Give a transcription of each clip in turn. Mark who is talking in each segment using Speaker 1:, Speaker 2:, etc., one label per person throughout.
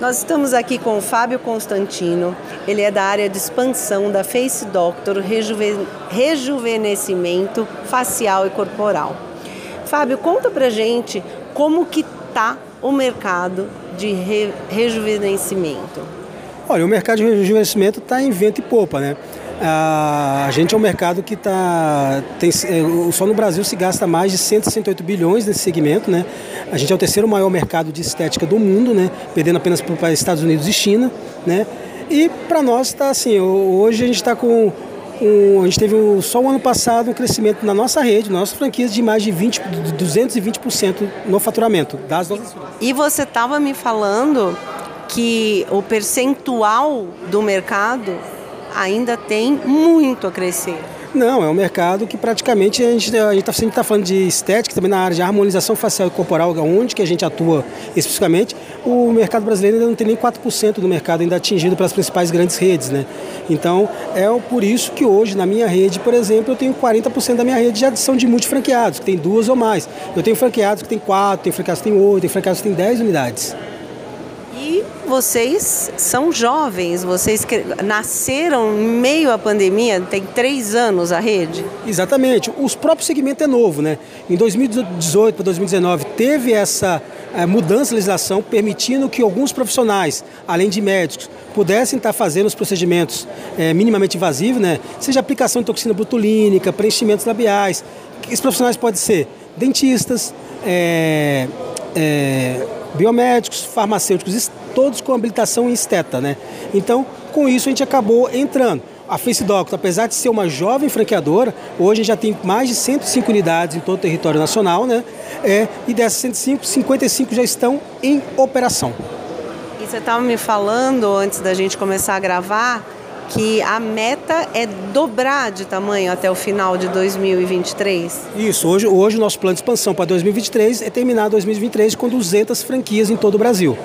Speaker 1: Nós estamos aqui com o Fábio Constantino. Ele é da área de expansão da Face Doctor, rejuven... rejuvenescimento facial e corporal. Fábio, conta pra gente como que tá o mercado de re... rejuvenescimento.
Speaker 2: Olha, o mercado de rejuvenescimento está em vento e popa, né? A gente é um mercado que está. É, só no Brasil se gasta mais de 168 bilhões nesse segmento. Né? A gente é o terceiro maior mercado de estética do mundo, né? perdendo apenas para os Estados Unidos e China. Né? E para nós está assim, hoje a gente está com. Um, a gente teve um, só o ano passado um crescimento na nossa rede, na nossa franquia, de mais de 20, 220% no faturamento das nossas
Speaker 1: E você estava me falando que o percentual do mercado ainda tem muito a crescer.
Speaker 2: Não, é um mercado que praticamente a gente a está sempre tá falando de estética, também na área de harmonização facial e corporal, onde que a gente atua especificamente. O mercado brasileiro ainda não tem nem 4% do mercado ainda atingido pelas principais grandes redes, né? Então, é por isso que hoje na minha rede, por exemplo, eu tenho 40% da minha rede de adição de multifranqueados, que tem duas ou mais. Eu tenho franqueados que tem quatro, tem franqueados que tem oito, tem franqueados que tem dez unidades
Speaker 1: vocês são jovens, vocês nasceram em meio à pandemia, tem três anos a rede?
Speaker 2: Exatamente. Os próprios segmento é novo, né? Em 2018 para 2019 teve essa é, mudança de legislação permitindo que alguns profissionais, além de médicos, pudessem estar fazendo os procedimentos é, minimamente invasivos, né? Seja aplicação de toxina botulínica, preenchimentos labiais. Esses profissionais podem ser dentistas, é, biomédicos, farmacêuticos, todos com habilitação em esteta, né? Então, com isso a gente acabou entrando. A Face Doctor, apesar de ser uma jovem franqueadora, hoje já tem mais de 105 unidades em todo o território nacional, né? É, e dessas 105, 55 já estão em operação.
Speaker 1: E você estava me falando antes da gente começar a gravar que a meta é dobrar de tamanho até o final de 2023?
Speaker 2: Isso, hoje, hoje o nosso plano de expansão para 2023 é terminar 2023 com 200 franquias em todo o Brasil.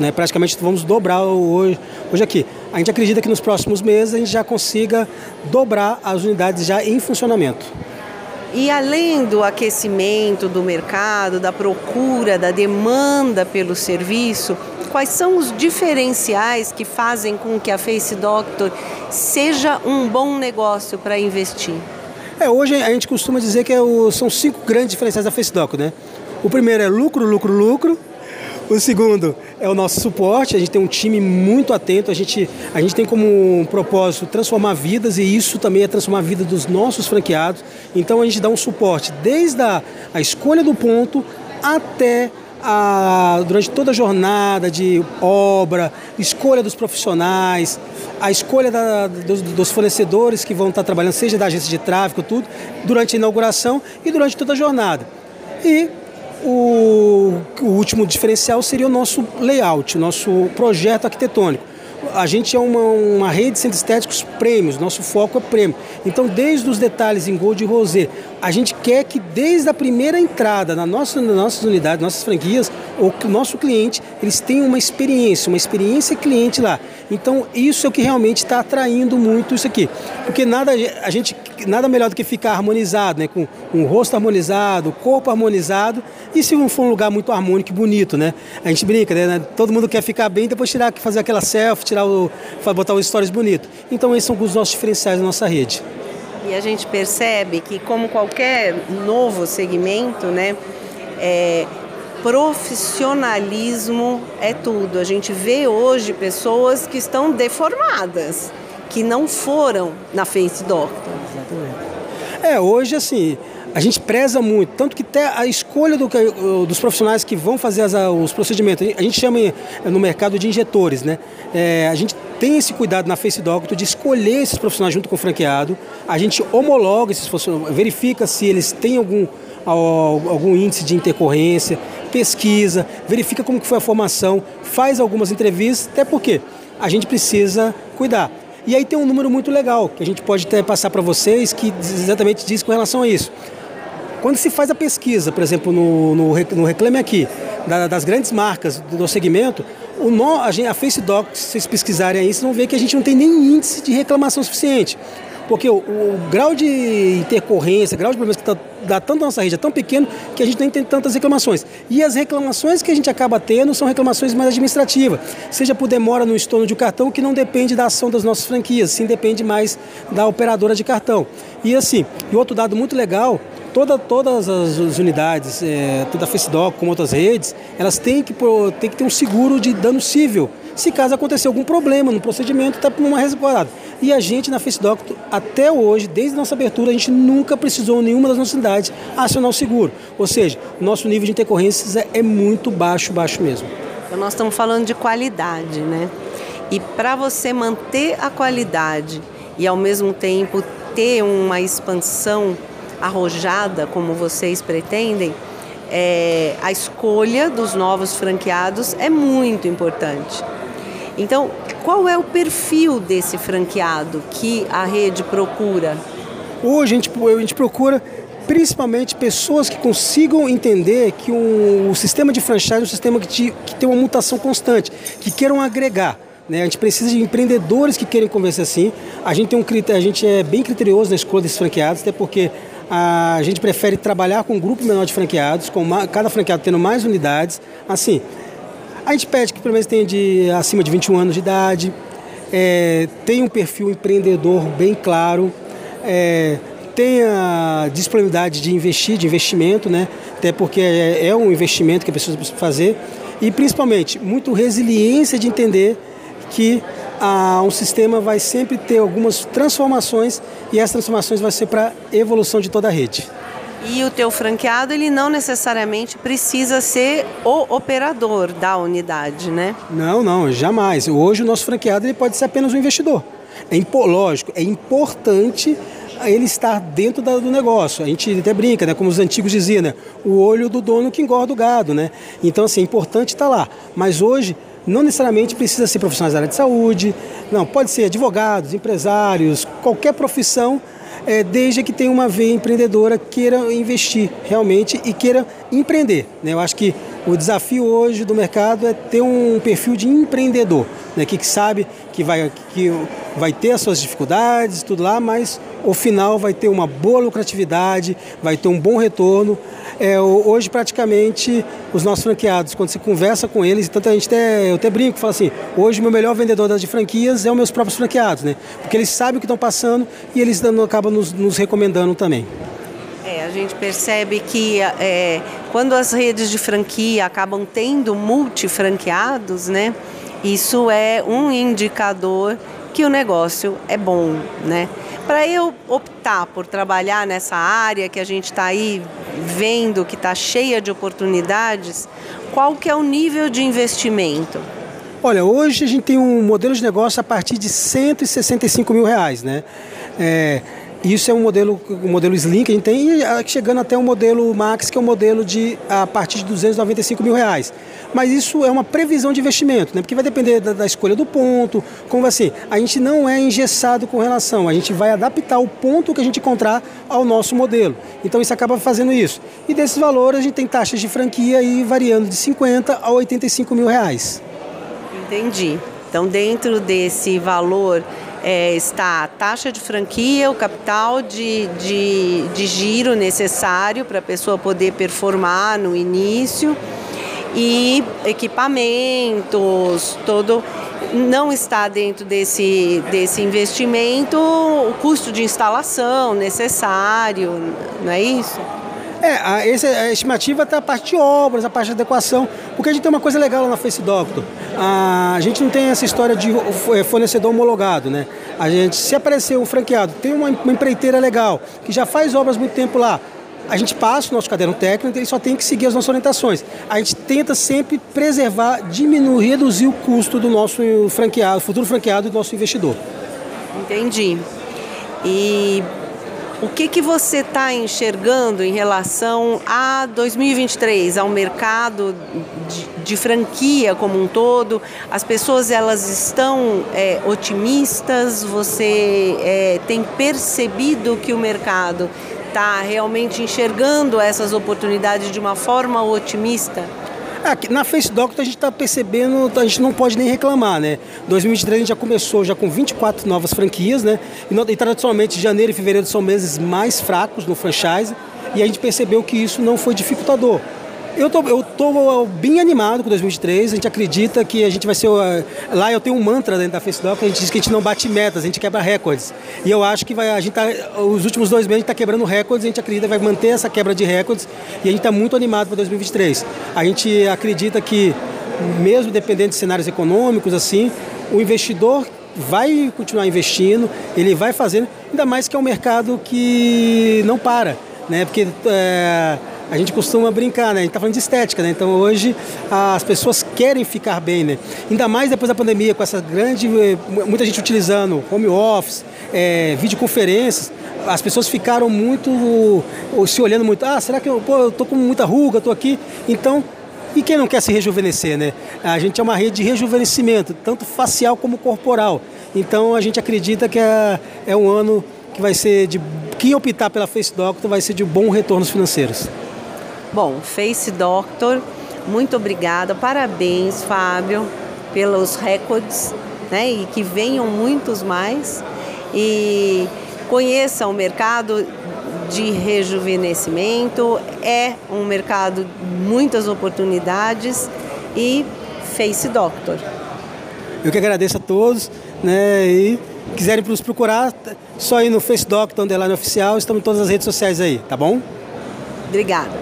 Speaker 2: Né? Praticamente vamos dobrar hoje, hoje aqui. A gente acredita que nos próximos meses a gente já consiga dobrar as unidades já em funcionamento.
Speaker 1: E além do aquecimento do mercado, da procura, da demanda pelo serviço, quais são os diferenciais que fazem com que a Face Doctor seja um bom negócio para investir?
Speaker 2: É, hoje a gente costuma dizer que é o, são cinco grandes diferenciais da Face Doctor, né? O primeiro é lucro, lucro, lucro. O segundo é o nosso suporte, a gente tem um time muito atento, a gente, a gente tem como um propósito transformar vidas e isso também é transformar a vida dos nossos franqueados. Então a gente dá um suporte desde a, a escolha do ponto até a, durante toda a jornada de obra, escolha dos profissionais, a escolha da, dos, dos, fornecedores que vão estar trabalhando, seja da agência de tráfego, tudo, durante a inauguração e durante toda a jornada. E o, o último diferencial seria o nosso layout, nosso projeto arquitetônico a gente é uma, uma rede de centros estéticos prêmios, nosso foco é prêmio. Então, desde os detalhes em Gold e Rosé, a gente quer que desde a primeira entrada na nossa, nas nossas unidades, nossas franquias, o nosso cliente, eles tenham uma experiência, uma experiência cliente lá. Então, isso é o que realmente está atraindo muito isso aqui. Porque nada, a gente, nada melhor do que ficar harmonizado, né? com um rosto harmonizado, corpo harmonizado, e se for um lugar muito harmônico e bonito, né? A gente brinca, né? Todo mundo quer ficar bem, depois tirar, fazer aquela selfie, tirar o, botar os stories bonitos. Então, esses são os nossos diferenciais da nossa rede.
Speaker 1: E a gente percebe que, como qualquer novo segmento, né? É, profissionalismo é tudo. A gente vê hoje pessoas que estão deformadas, que não foram na Face Doctor. Exatamente.
Speaker 2: É, hoje assim, a gente preza muito, tanto que até a escolha do, dos profissionais que vão fazer as, os procedimentos, a gente chama no mercado de injetores, né? É, a gente tem esse cuidado na Face Doctor de escolher esses profissionais junto com o franqueado, a gente homologa esses profissionais, verifica se eles têm algum, algum índice de intercorrência, pesquisa, verifica como que foi a formação, faz algumas entrevistas, até porque a gente precisa cuidar. E aí tem um número muito legal que a gente pode até passar para vocês que exatamente diz com relação a isso. Quando se faz a pesquisa, por exemplo, no, no, no Reclame Aqui, da, das grandes marcas do, do segmento, o no, a, gente, a FaceDoc, se vocês pesquisarem aí, vocês vão ver que a gente não tem nem índice de reclamação suficiente. Porque o, o grau de intercorrência, o grau de problemas que está tanto a nossa rede é tão pequeno que a gente nem tem tantas reclamações. E as reclamações que a gente acaba tendo são reclamações mais administrativas, seja por demora no estorno de um cartão, que não depende da ação das nossas franquias, sim depende mais da operadora de cartão. E assim, e outro dado muito legal Toda, todas as unidades, é, toda a FaceDoc, como outras redes, elas têm que, têm que ter um seguro de dano civil. Se caso acontecer algum problema no procedimento, está por uma resguardada. E a gente na FaceDoc, até hoje, desde nossa abertura, a gente nunca precisou nenhuma das nossas unidades acionar o seguro. Ou seja, o nosso nível de intercorrências é, é muito baixo, baixo mesmo.
Speaker 1: Então nós estamos falando de qualidade, né? E para você manter a qualidade e ao mesmo tempo ter uma expansão arrojada como vocês pretendem, é, a escolha dos novos franqueados é muito importante. Então, qual é o perfil desse franqueado que a rede procura?
Speaker 2: Hoje a gente, a gente procura principalmente pessoas que consigam entender que um, o sistema de franchise é um sistema que, te, que tem uma mutação constante, que queiram agregar. Né? A gente precisa de empreendedores que querem convencer assim. A gente tem um a gente é bem criterioso na escolha desses franqueados, até porque a gente prefere trabalhar com um grupo menor de franqueados, com uma, cada franqueado tendo mais unidades. Assim, a gente pede que pelo menos tenha de, acima de 21 anos de idade, é, tenha um perfil empreendedor bem claro, é, tenha disponibilidade de investir, de investimento, né? até porque é, é um investimento que a pessoa precisa fazer, e principalmente muito resiliência de entender que ah, um sistema vai sempre ter algumas transformações e essas transformações vão ser para a evolução de toda a rede.
Speaker 1: E o teu franqueado, ele não necessariamente precisa ser o operador da unidade, né?
Speaker 2: Não, não, jamais. Hoje o nosso franqueado ele pode ser apenas um investidor. É lógico, é importante ele estar dentro do negócio. A gente até brinca, né? Como os antigos diziam, né? O olho do dono que engorda o gado, né? Então, assim, é importante estar lá. Mas hoje não necessariamente precisa ser profissionais da área de saúde, não, pode ser advogados, empresários, qualquer profissão, é, desde que tenha uma veia empreendedora, queira investir realmente e queira empreender. Né? Eu acho que o desafio hoje do mercado é ter um perfil de empreendedor, né? que, que sabe que vai, que vai ter as suas dificuldades, tudo lá, mas o final vai ter uma boa lucratividade, vai ter um bom retorno é, hoje praticamente os nossos franqueados, quando você conversa com eles, tanto a gente até, eu até brinco, falo assim, hoje o meu melhor vendedor das de franquias é os meus próprios franqueados, né? Porque eles sabem o que estão passando e eles acabam nos, nos recomendando também.
Speaker 1: É, a gente percebe que é, quando as redes de franquia acabam tendo multifranqueados, né? Isso é um indicador que o negócio é bom, né? Para eu optar por trabalhar nessa área que a gente está aí vendo que está cheia de oportunidades, qual que é o nível de investimento?
Speaker 2: Olha, hoje a gente tem um modelo de negócio a partir de 165 mil reais, né? É, isso é um modelo, um modelo Slim que a gente tem, ah, chegando até o um modelo Max, que é um modelo de a partir de 295 mil reais. Mas isso é uma previsão de investimento, né? porque vai depender da, da escolha do ponto, como ser. A gente não é engessado com relação, a gente vai adaptar o ponto que a gente encontrar ao nosso modelo. Então isso acaba fazendo isso. E desses valores a gente tem taxas de franquia aí variando de 50 a 85 mil reais.
Speaker 1: Entendi. Então dentro desse valor é, está a taxa de franquia, o capital de, de, de giro necessário para a pessoa poder performar no início e equipamentos, todo não está dentro desse, desse investimento o custo de instalação necessário, não é isso?
Speaker 2: É, a, a estimativa está a parte de obras, a parte de adequação, porque a gente tem uma coisa legal lá na Face Doctor. A, a gente não tem essa história de é, fornecedor homologado, né? A gente, se aparecer um franqueado, tem uma, uma empreiteira legal, que já faz obras muito tempo lá, a gente passa o nosso caderno técnico, ele só tem que seguir as nossas orientações. A gente tenta sempre preservar, diminuir, reduzir o custo do nosso franqueado, futuro franqueado do nosso investidor.
Speaker 1: Entendi. E o que, que você está enxergando em relação a 2023, ao mercado de, de franquia como um todo? As pessoas elas estão é, otimistas? Você é, tem percebido que o mercado está realmente enxergando essas oportunidades de uma forma otimista?
Speaker 2: Aqui, na Face Doctor a gente está percebendo, a gente não pode nem reclamar, né? 2023 a gente já começou já com 24 novas franquias, né? E, e tradicionalmente janeiro e fevereiro são meses mais fracos no franchise e a gente percebeu que isso não foi dificultador. Eu tô, eu tô bem animado com 2023. A gente acredita que a gente vai ser. Lá eu tenho um mantra dentro da Facebook, a gente diz que a gente não bate metas, a gente quebra recordes. E eu acho que vai, a gente tá, os últimos dois meses a gente está quebrando recordes, a gente acredita que vai manter essa quebra de recordes e a gente está muito animado para 2023. A gente acredita que, mesmo dependendo de cenários econômicos, assim, o investidor vai continuar investindo, ele vai fazendo, ainda mais que é um mercado que não para, né? Porque é, a gente costuma brincar, né? A gente está falando de estética, né? Então hoje as pessoas querem ficar bem, né? Ainda mais depois da pandemia, com essa grande. Eh, muita gente utilizando home office, é, videoconferências, as pessoas ficaram muito. se olhando muito. Ah, será que eu, pô, eu tô com muita ruga, estou aqui? Então. E quem não quer se rejuvenescer, né? A gente é uma rede de rejuvenescimento, tanto facial como corporal. Então a gente acredita que é, é um ano que vai ser de. Quem optar pela Face Doctor vai ser de bons retornos financeiros.
Speaker 1: Bom, Face Doctor, muito obrigada, parabéns, Fábio, pelos recordes, né? E que venham muitos mais. E conheça o mercado de rejuvenescimento, é um mercado de muitas oportunidades e Face Doctor.
Speaker 2: Eu que agradeço a todos, né? E quiserem nos procurar, só ir no Face Doctor, underline oficial, estamos em todas as redes sociais aí, tá bom?
Speaker 1: Obrigada.